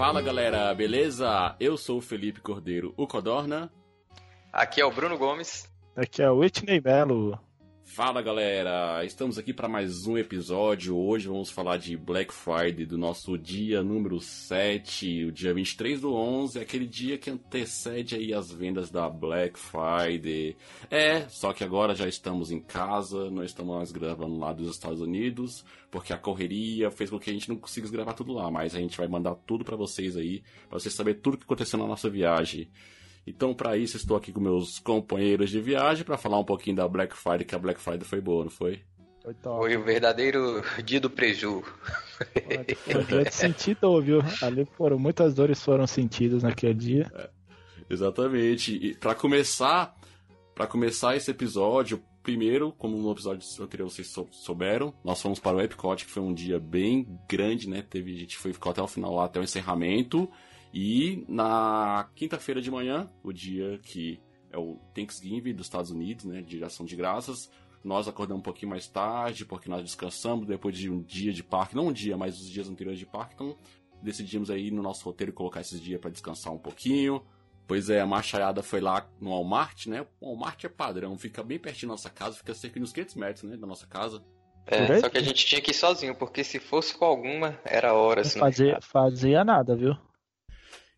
Fala galera, beleza? Eu sou o Felipe Cordeiro, o Codorna. Aqui é o Bruno Gomes. Aqui é o Whitney Melo. Fala galera, estamos aqui para mais um episódio. Hoje vamos falar de Black Friday, do nosso dia número 7, o dia 23 do 11, aquele dia que antecede aí as vendas da Black Friday. É, só que agora já estamos em casa, não estamos mais gravando lá dos Estados Unidos, porque a correria fez com que a gente não consiga gravar tudo lá, mas a gente vai mandar tudo para vocês aí, para vocês saberem tudo que aconteceu na nossa viagem. Então, para isso, estou aqui com meus companheiros de viagem para falar um pouquinho da Black Friday, que a Black Friday foi boa, não foi? Foi, foi o verdadeiro dia do preju. Foi um dia de sentido, viu? Ali foram muitas dores foram sentidas naquele dia. É, exatamente. E para começar, para começar esse episódio, primeiro, como no episódio anterior vocês souberam, nós fomos para o Epcot, que foi um dia bem grande, né? Teve a gente foi ficou até o final lá, até o encerramento. E na quinta-feira de manhã, o dia que é o Thanksgiving dos Estados Unidos, né, de ação de graças, nós acordamos um pouquinho mais tarde, porque nós descansamos depois de um dia de parque, não um dia, mas os dias anteriores de parque, então decidimos aí no nosso roteiro colocar esses dias para descansar um pouquinho. Pois é, a machaiada foi lá no Walmart, né? O Walmart é padrão, fica bem pertinho da nossa casa, fica cerca de uns 500 metros, né, da nossa casa. É, só que a gente tinha que ir sozinho, porque se fosse com alguma, era hora. Não fazia, fazia nada, viu?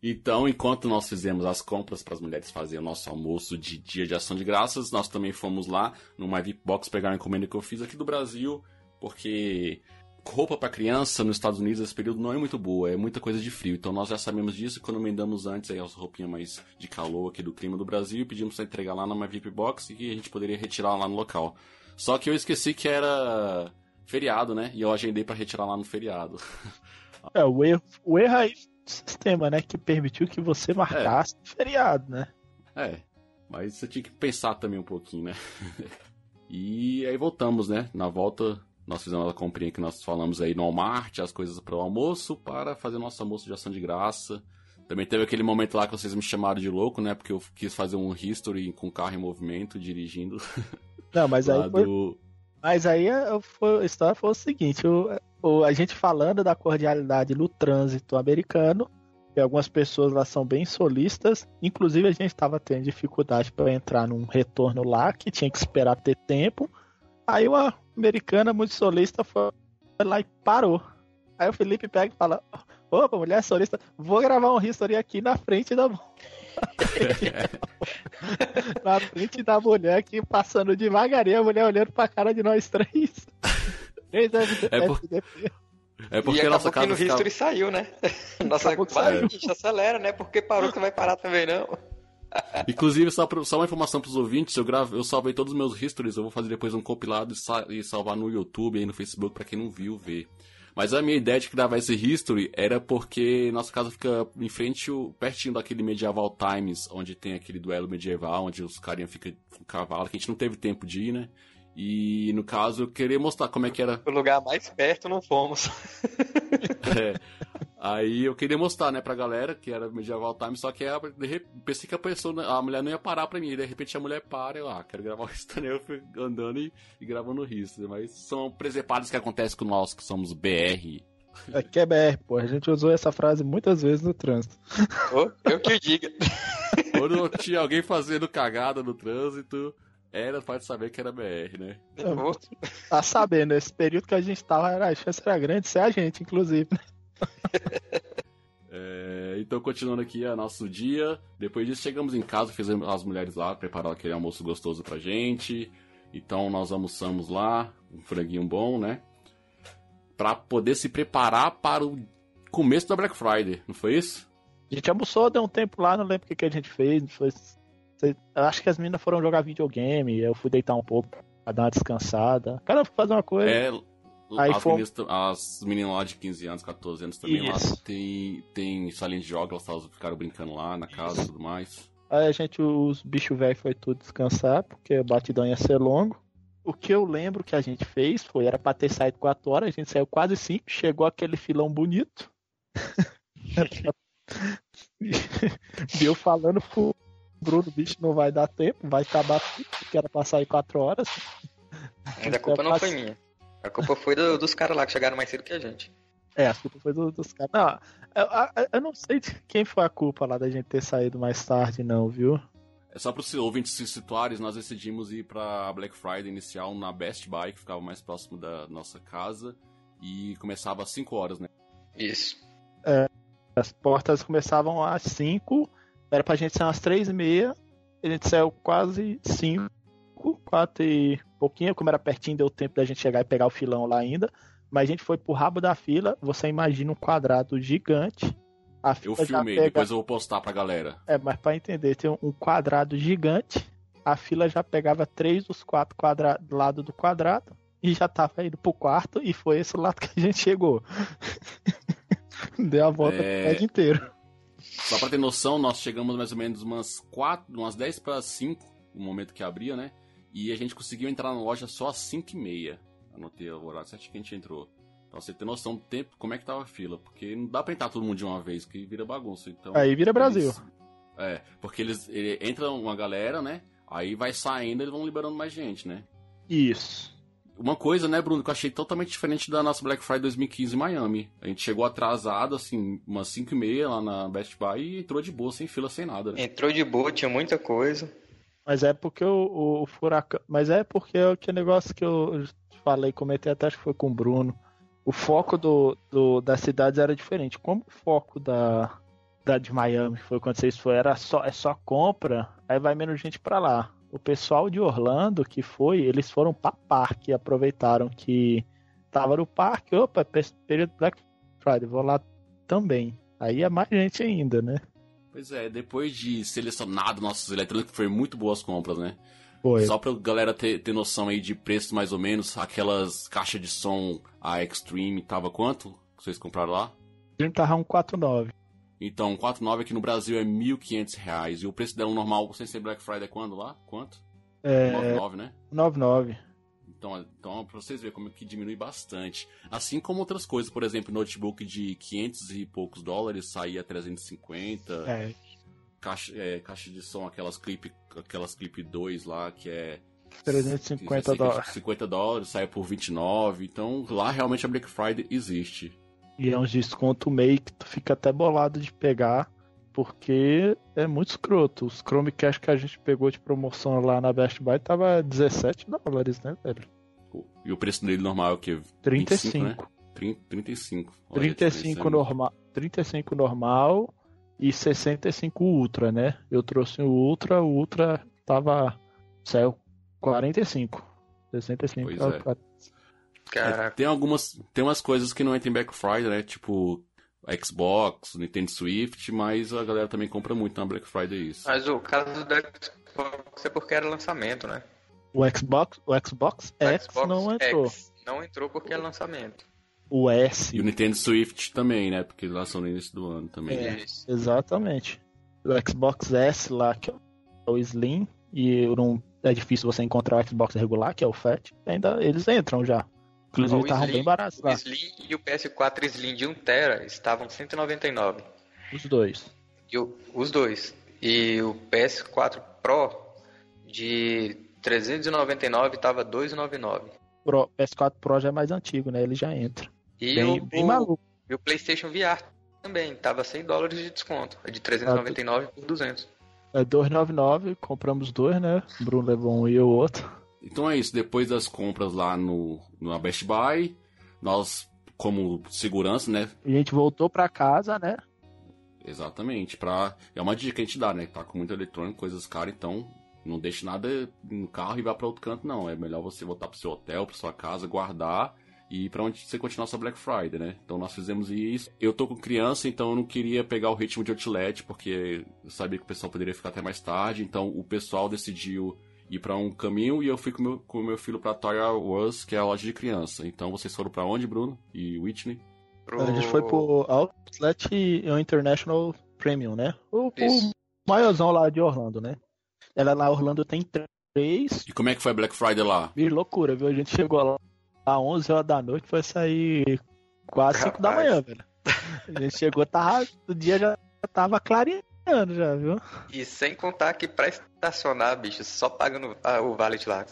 Então, enquanto nós fizemos as compras para as mulheres fazerem o nosso almoço de dia de ação de graças, nós também fomos lá no VIP Box pegar uma encomenda que eu fiz aqui do Brasil, porque roupa para criança nos Estados Unidos nesse período não é muito boa, é muita coisa de frio. Então nós já sabemos disso encomendamos antes aí as roupinhas mais de calor aqui do clima do Brasil e pedimos para entregar lá na My VIP Box e que a gente poderia retirar lá no local. Só que eu esqueci que era feriado, né? E eu agendei para retirar lá no feriado. É, o erro, o erro aí sistema, né? Que permitiu que você marcasse é. feriado, né? É, mas você tinha que pensar também um pouquinho, né? e aí voltamos, né? Na volta, nós fizemos a comprinha que nós falamos aí no Walmart, as coisas para o almoço, para fazer nosso almoço de ação de graça. Também teve aquele momento lá que vocês me chamaram de louco, né? Porque eu quis fazer um history com o carro em movimento, dirigindo. Não, mas aí foi... do... Mas aí a, a história foi o seguinte, o, a gente falando da cordialidade no trânsito americano, e algumas pessoas lá são bem solistas, inclusive a gente estava tendo dificuldade para entrar num retorno lá, que tinha que esperar ter tempo. Aí uma americana muito solista foi lá e parou. Aí o Felipe pega e fala: Opa, mulher solista, vou gravar um history aqui na frente da. na frente da mulher aqui passando devagarinho, a mulher olhando pra cara de nós três. Três é, por... é porque e nossa casa no ficava... history saiu, né? Nossa, gente, acelera, né? Porque parou que vai parar também, não. Inclusive, só, pra, só uma informação pros ouvintes, eu, gravo, eu salvei todos os meus histories, eu vou fazer depois um compilado e, sa e salvar no YouTube e no Facebook para quem não viu ver. Mas a minha ideia de gravar esse history era porque nossa casa fica em frente, pertinho daquele Medieval Times, onde tem aquele duelo medieval, onde os carinha ficam com cavalo, que a gente não teve tempo de ir, né? E no caso eu queria mostrar como é que era. O lugar mais perto não fomos. é. Aí eu queria mostrar, né, pra galera que era Medieval Time, só que de pensei que a pessoa, a mulher não ia parar pra mim. E de repente a mulher para, eu, ah, quero gravar o History, eu fui andando e, e gravando o History. Mas são presepados que acontecem com nós, que somos BR. Aqui é BR, pô. A gente usou essa frase muitas vezes no trânsito. Oh, eu que diga. Quando tinha alguém fazendo cagada no trânsito, era, pode saber que era BR, né? Tá sabendo, esse período que a gente tava, era, a chance era grande de ser a gente, inclusive. Né? É, então, continuando aqui a nosso dia. Depois disso, chegamos em casa, fizemos as mulheres lá, prepararam aquele almoço gostoso pra gente. Então, nós almoçamos lá, um franguinho bom, né? Pra poder se preparar para o começo da Black Friday, não foi isso? A gente almoçou, deu um tempo lá, não lembro o que, que a gente fez. Foi... Acho que as meninas foram jogar videogame, eu fui deitar um pouco pra dar uma descansada. Cara, fui fazer uma coisa. É, Aí as, meninas, as meninas lá de 15 anos, 14 anos também Isso. lá tem, tem salinha de jogos, elas ficaram brincando lá na casa e tudo mais. Aí a gente, os bichos velhos foi tudo descansar, porque o batidão ia ser longo. O que eu lembro que a gente fez foi, era pra ter saído 4 horas, a gente saiu quase 5, chegou aquele filão bonito. Deu falando Bruno, bicho, não vai dar tempo, vai acabar tudo, porque era pra sair 4 horas. Ainda a culpa não foi minha. A culpa foi do, dos caras lá que chegaram mais cedo que a gente. É, a culpa foi do, dos caras. Não, eu, eu, eu, não sei de quem foi a culpa lá da gente ter saído mais tarde, não, viu? É só para os ouvintes se situarem, nós decidimos ir para Black Friday inicial na Best Buy, que ficava mais próximo da nossa casa, e começava às 5 horas, né? Isso. É, as portas começavam às 5, era pra gente sair às 3 e meia, a gente saiu quase 5, 4 e pouquinho, como era pertinho, deu tempo da gente chegar e pegar o filão lá ainda. Mas a gente foi pro rabo da fila, você imagina um quadrado gigante. eu filmei, pega... depois eu vou postar pra galera. É, mas pra entender, tem um quadrado gigante, a fila já pegava três dos quatro quadra... lados do quadrado e já tava indo pro quarto e foi esse lado que a gente chegou. Deu a volta é... pro prédio inteiro. Só pra ter noção, nós chegamos mais ou menos umas quatro, umas 10 para 5, no momento que abria, né? E a gente conseguiu entrar na loja só às 5 e meia. Anotei o horário certo que a gente entrou. Pra você ter noção do tempo, como é que tava a fila. Porque não dá pra entrar todo mundo de uma vez, que vira bagunça. Então, aí vira Brasil. Eles, é, porque eles ele, entra uma galera, né? Aí vai saindo, eles vão liberando mais gente, né? Isso. Uma coisa, né, Bruno, que eu achei totalmente diferente da nossa Black Friday 2015 em Miami. A gente chegou atrasado, assim, umas 5 e meia lá na Best Buy e entrou de boa, sem fila, sem nada. Né? Entrou de boa, tinha muita coisa. Mas é porque o, o, o furacão. Mas é porque o que negócio que eu falei, comentei até acho que foi com o Bruno. O foco do, do, das cidades era diferente. Como o foco da, da de Miami foi quando vocês foram, era só, é só compra, aí vai menos gente para lá. O pessoal de Orlando que foi, eles foram para parque, aproveitaram que tava no parque, opa, período Black Friday, vou lá também. Aí é mais gente ainda, né? Pois é, depois de selecionado nossos eletrônicos, foi muito boas compras, né? Foi. Só pra galera ter, ter noção aí de preço mais ou menos, aquelas caixas de som, a Extreme, tava quanto? Vocês compraram lá? Gente tava um 49. Então, um 49 aqui no Brasil é 1.500 reais. E o preço dela normal, sem ser Black Friday, é quando lá? Quanto? É... 99, né? 99. Então, então pra vocês verem como é que diminui bastante. Assim como outras coisas, por exemplo, notebook de 500 e poucos dólares saía 350. É caixa, é, caixa de som, aquelas clip, aquelas clip 2 lá, que é 350 dólares. 50 dólares, sai por 29. Então lá realmente a Black Friday existe. E é um desconto meio que tu fica até bolado de pegar, porque é muito escroto. Os Chromecast que a gente pegou de promoção lá na Best Buy tava 17 dólares, né, velho? E o preço dele normal é o quê? 35. 25, né? 30, 35. Olha 35 normal, 35 normal e 65 Ultra, né? Eu trouxe o Ultra, o Ultra tava. saiu 45. 65. Pois é. É, tem algumas. Tem umas coisas que não entram em Black Friday, né? Tipo. Xbox, Nintendo Swift, mas a galera também compra muito na Black Friday isso. Mas o caso do Xbox é porque era lançamento, né? O Xbox, o Xbox o X Xbox não entrou. X não entrou porque é lançamento o S. E o Nintendo Swift também, né? Porque lá são no início do ano também. É, exatamente. O Xbox S lá, que é o Slim, e não, é difícil você encontrar o Xbox regular, que é o Fat, ainda eles entram já. Inclusive estavam bem baratos lá. O Slim e o PS4 Slim de 1TB estavam 199. Os dois. E o, os dois. E o PS4 Pro de 399 estava 299. Pro, PS4 Pro já é mais antigo, né? Ele já entra. E bem, o, bem maluco. E o PlayStation VR também, tava 100 dólares de desconto. É de 399 por 200. É 299, compramos dois, né? O Bruno levou um e o outro. Então é isso, depois das compras lá no, no Best Buy, nós, como segurança, né? A gente voltou pra casa, né? Exatamente, pra... é uma dica que a gente dá, né? Tá com muito eletrônico, coisas caras, então não deixe nada no carro e vá para outro canto, não. É melhor você voltar pro seu hotel, pra sua casa, guardar e para onde você continuar sua Black Friday, né? Então nós fizemos isso. Eu tô com criança, então eu não queria pegar o ritmo de outlet, porque eu sabia que o pessoal poderia ficar até mais tarde. Então o pessoal decidiu ir para um caminho e eu fui com meu, o com meu filho para Toy Wars, que é a loja de criança. Então vocês foram para onde, Bruno e Whitney? Pro... A gente foi pro Outlet International Premium, né? O, o maiorzão lá de Orlando, né? Ela lá Orlando tem três. E como é que foi Black Friday lá? Que loucura, viu? A gente chegou lá às 11 horas da noite, foi sair quase 5 da manhã, velho. A gente chegou, tava, o dia já tava clareando já, viu? E sem contar que pra estacionar, bicho, só pagando o valet lá.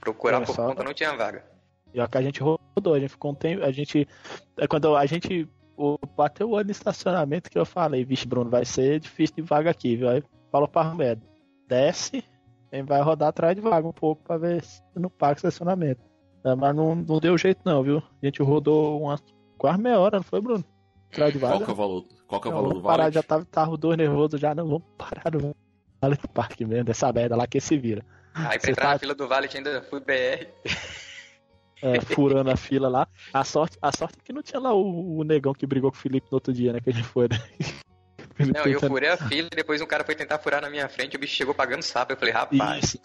Procurar é, por conta não tinha vaga. E que a gente rodou, a gente ficou um tempo. A gente. É quando a gente o, bateu o olho no estacionamento que eu falei, vixe, Bruno, vai ser difícil de vaga aqui, viu? Aí falou pra Armedo, desce, e vai rodar atrás de vaga um pouco pra ver se no parque estacionamento. É, mas não, não deu jeito não, viu? A gente rodou umas quase meia hora, não foi, Bruno? Atrás de vaga. Qual que é o valor, qual que é o valor do vale? Parar, já tava, tava dois nervosos já, não, vamos parar no vale do parque mesmo, dessa merda lá que se vira. Aí pra entrar tá... na fila do vale ainda fui BR. É, furando a fila lá. A sorte, a sorte é que não tinha lá o, o, negão que brigou com o Felipe no outro dia, né? Que a gente foi, né? Não, eu furei a fila e depois um cara foi tentar furar na minha frente e o bicho chegou pagando sapo. Eu falei, rapaz. Isso.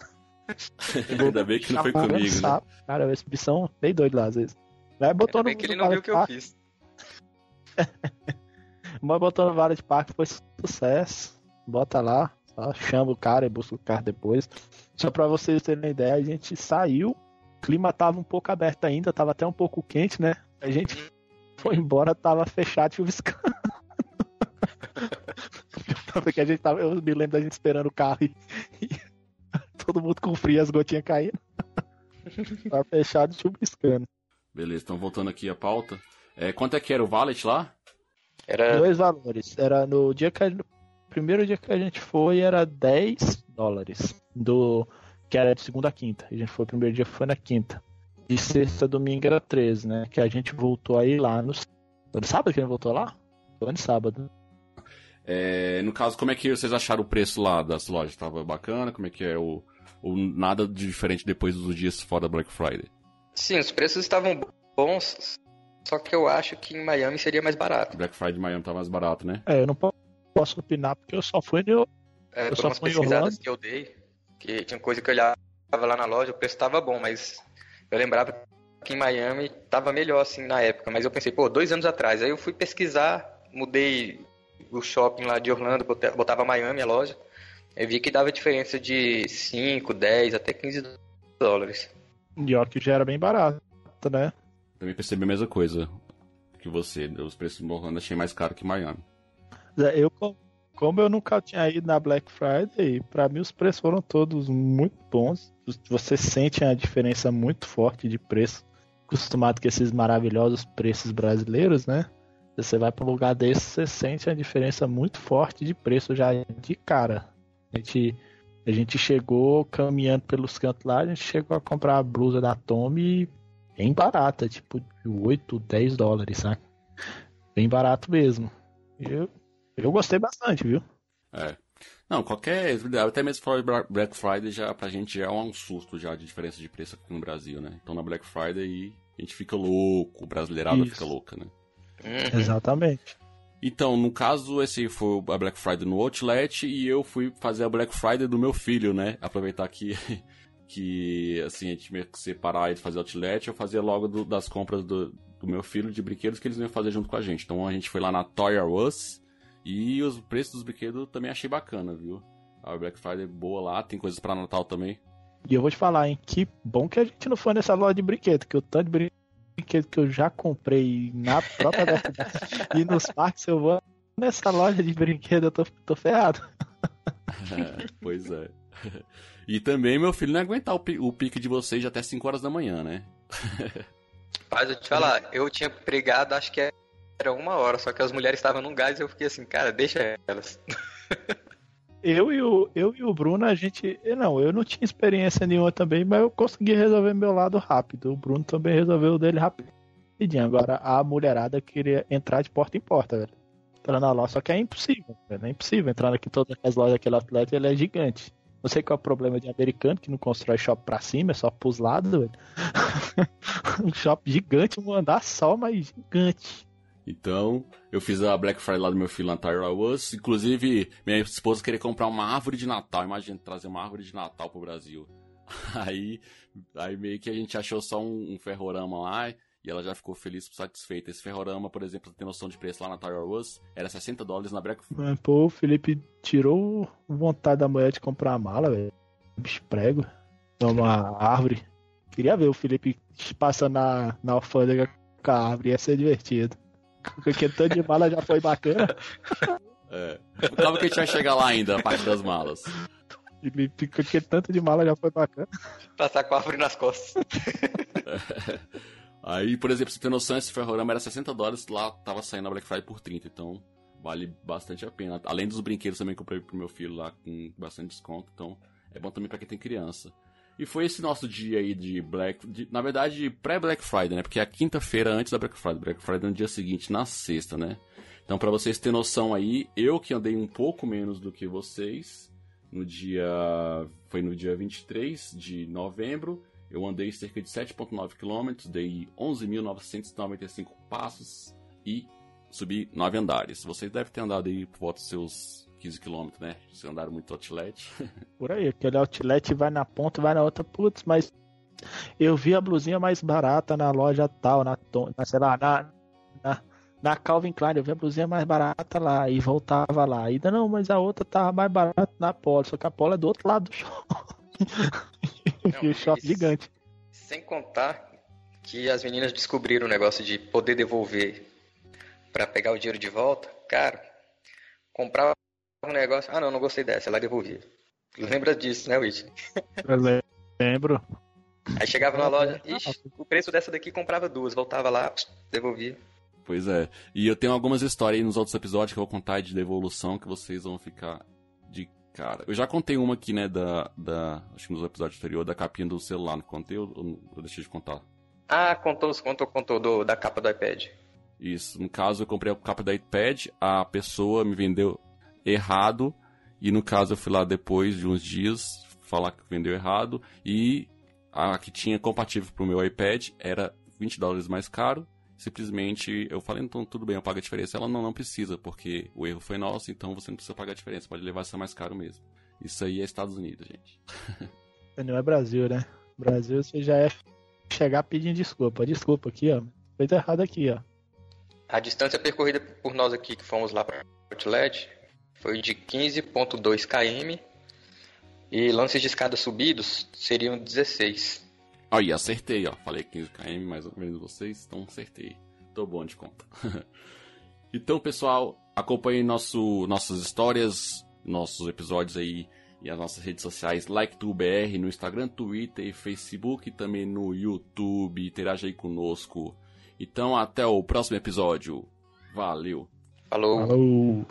Ainda bem que não foi comigo, né? Cara, esse bichão bem doido lá às vezes. Vai botou Ainda no, bem que ele não viu o que eu fiz. Mas botou no vara de parque foi sucesso. Bota lá, só chama o cara e busca o carro depois. Só pra vocês terem ideia, a gente saiu clima tava um pouco aberto ainda, tava até um pouco quente, né? A gente foi embora, tava fechado, chuviscando. Porque a gente tava, eu me lembro da gente esperando o carro e, e todo mundo com frio, as gotinhas caindo. tava fechado, chuviscando. Beleza, então voltando aqui a pauta. É, quanto é que era o valet lá? Era... Dois valores. Era no dia que primeiro dia que a gente foi era 10 dólares. Do que era de segunda a quinta. A gente foi o primeiro dia foi na quinta. De sexta a domingo era 13, né? Que a gente voltou aí lá no, no sábado que a gente voltou lá? Foi no sábado. É, no caso, como é que vocês acharam o preço lá das lojas? Tava bacana? Como é que é o, o nada de diferente depois dos dias fora da Black Friday? Sim, os preços estavam bons, só que eu acho que em Miami seria mais barato. Black Friday em Miami tá mais barato, né? É, eu não posso opinar porque eu só fui no. É, eu só fui em Orlando. que eu dei, que tinha coisa que eu olhava lá na loja, o preço estava bom, mas eu lembrava que em Miami estava melhor assim na época. Mas eu pensei, pô, dois anos atrás. Aí eu fui pesquisar, mudei o shopping lá de Orlando, botava Miami a loja. Eu vi que dava diferença de 5, 10 até 15 dólares. E ó, que já era bem barato, né? Também percebi a mesma coisa que você. Os preços em Orlando achei mais caro que Miami. Eu, como eu nunca tinha ido na Black Friday, para mim os preços foram todos muito bons. Você sente a diferença muito forte de preço, acostumado com esses maravilhosos preços brasileiros, né? Você vai para um lugar desse, você sente a diferença muito forte de preço já de cara. A gente, a gente chegou caminhando pelos cantos lá, a gente chegou a comprar a blusa da Tommy bem barata, tipo 8, 10 dólares, sabe? Bem barato mesmo. Eu eu gostei bastante, viu? É. Não, qualquer. Até mesmo fora Black Friday já pra gente já é um susto já de diferença de preço aqui no Brasil, né? Então na Black Friday a gente fica louco, o brasileirado Isso. fica louca, né? Uhum. Exatamente. Então, no caso, esse foi a Black Friday no Outlet e eu fui fazer a Black Friday do meu filho, né? Aproveitar que, que assim, a gente meio que separar e fazer Outlet, eu fazia logo do, das compras do, do meu filho de brinquedos que eles iam fazer junto com a gente. Então a gente foi lá na Toy R Us e os preços dos brinquedos também achei bacana, viu? A Black Friday boa lá, tem coisas para Natal também. E eu vou te falar, hein? Que bom que a gente não foi nessa loja de brinquedo, que o tanto de brinquedo que eu já comprei na própria e nos parques eu vou nessa loja de brinquedo, eu tô, tô ferrado. É, pois é. E também meu filho não aguentar o, o pique de vocês até 5 horas da manhã, né? Mas eu te falar, eu tinha pregado, acho que é era uma hora, só que as mulheres estavam num gás e eu fiquei assim, cara, deixa elas. eu e o, eu e o Bruno, a gente. Não, eu não tinha experiência nenhuma também, mas eu consegui resolver meu lado rápido. O Bruno também resolveu o dele rapidinho. Agora a mulherada queria entrar de porta em porta, velho. Entrar na loja, só que é impossível, velho. É impossível entrar aqui todas as lojas daquele atleta, ele é gigante. Não sei qual é o problema de americano que não constrói shopping pra cima, é só pros lados, velho. um shopping gigante, um andar só, mas gigante. Então, eu fiz a Black Friday lá do meu filho na Tyra Woods. Inclusive, minha esposa queria comprar uma árvore de Natal. Imagina trazer uma árvore de Natal pro Brasil. Aí, aí meio que a gente achou só um, um ferrorama lá e ela já ficou feliz satisfeita. Esse ferrorama, por exemplo, tem noção de preço lá na Tyra Woods, era 60 dólares na Black Friday. Pô, o Felipe tirou vontade da mulher de comprar a mala, velho. Prego. Uma árvore. Queria ver o Felipe passando na, na alfândega com a árvore, ia ser divertido. Porque tanto de mala já foi bacana. É. Calma que a gente vai chegar lá ainda, a parte das malas. Porque tanto de mala já foi bacana. Passar com a árvore nas costas. Aí, por exemplo, você tem noção, esse ferrorama era 60 dólares, lá tava saindo a Black Friday por 30, então vale bastante a pena. Além dos brinquedos também que eu comprei pro meu filho lá com bastante desconto, então é bom também para quem tem criança. E foi esse nosso dia aí de Black. De, na verdade, pré-Black Friday, né? Porque é a quinta-feira antes da Black Friday. Black Friday é no dia seguinte, na sexta, né? Então, para vocês terem noção aí, eu que andei um pouco menos do que vocês, no dia. Foi no dia 23 de novembro. Eu andei cerca de 7,9 km, dei 11.995 passos e subi 9 andares. Vocês devem ter andado aí por volta dos seus 15 km, né? Vocês andaram muito outlet. Por aí, aquele outlet vai na ponta, vai na outra, putz, mas eu vi a blusinha mais barata na loja tal, na, na sei lá, na, na, na Calvin Klein, eu vi a blusinha mais barata lá e voltava lá. Ainda não, mas a outra tava mais barata na Polo, só que a Polo é do outro lado do shopping. e o shopping gigante. Sem contar que as meninas descobriram o negócio de poder devolver para pegar o dinheiro de volta. Cara, comprava um negócio. Ah, não, não gostei dessa, ela devolvia. Lembra disso, né, Witch? Eu lembro. Aí chegava na loja, ixi, o preço dessa daqui comprava duas, voltava lá, devolvia. Pois é. E eu tenho algumas histórias aí nos outros episódios que eu vou contar de devolução que vocês vão ficar de cara. Eu já contei uma aqui, né, da. da acho que nos episódios anteriores, da capinha do celular. Não contei ou eu deixei de contar? Ah, contou, contou, contou do, da capa do iPad. Isso. No caso, eu comprei a capa do iPad, a pessoa me vendeu errado. E no caso, eu fui lá depois de uns dias falar que vendeu errado. E a que tinha compatível pro meu iPad era 20 dólares mais caro simplesmente eu falei, então tudo bem, eu pago a diferença. Ela não, não precisa, porque o erro foi nosso, então você não precisa pagar a diferença, pode levar isso mais caro mesmo. Isso aí é Estados Unidos, gente. Não é Brasil, né? Brasil você já é chegar pedindo desculpa. Desculpa aqui, ó. Fez errado aqui, ó. A distância percorrida por nós aqui que fomos lá para Outlet foi de 15.2 km e lances de escada subidos seriam 16. Aí, acertei, ó. Falei 15 km mais ou menos vocês, então acertei. Tô bom de conta. então, pessoal, acompanhem nosso, nossas histórias, nossos episódios aí e as nossas redes sociais, LikeTubeBR no Instagram, Twitter e Facebook, e também no YouTube. Interaja aí conosco. Então, até o próximo episódio. Valeu. Falou. Falou.